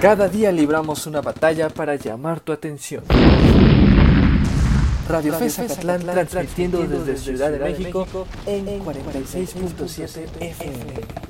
Cada día libramos una batalla para llamar tu atención. Radio Fesa Catlán transmitiendo desde Ciudad de México en 46.7 FM.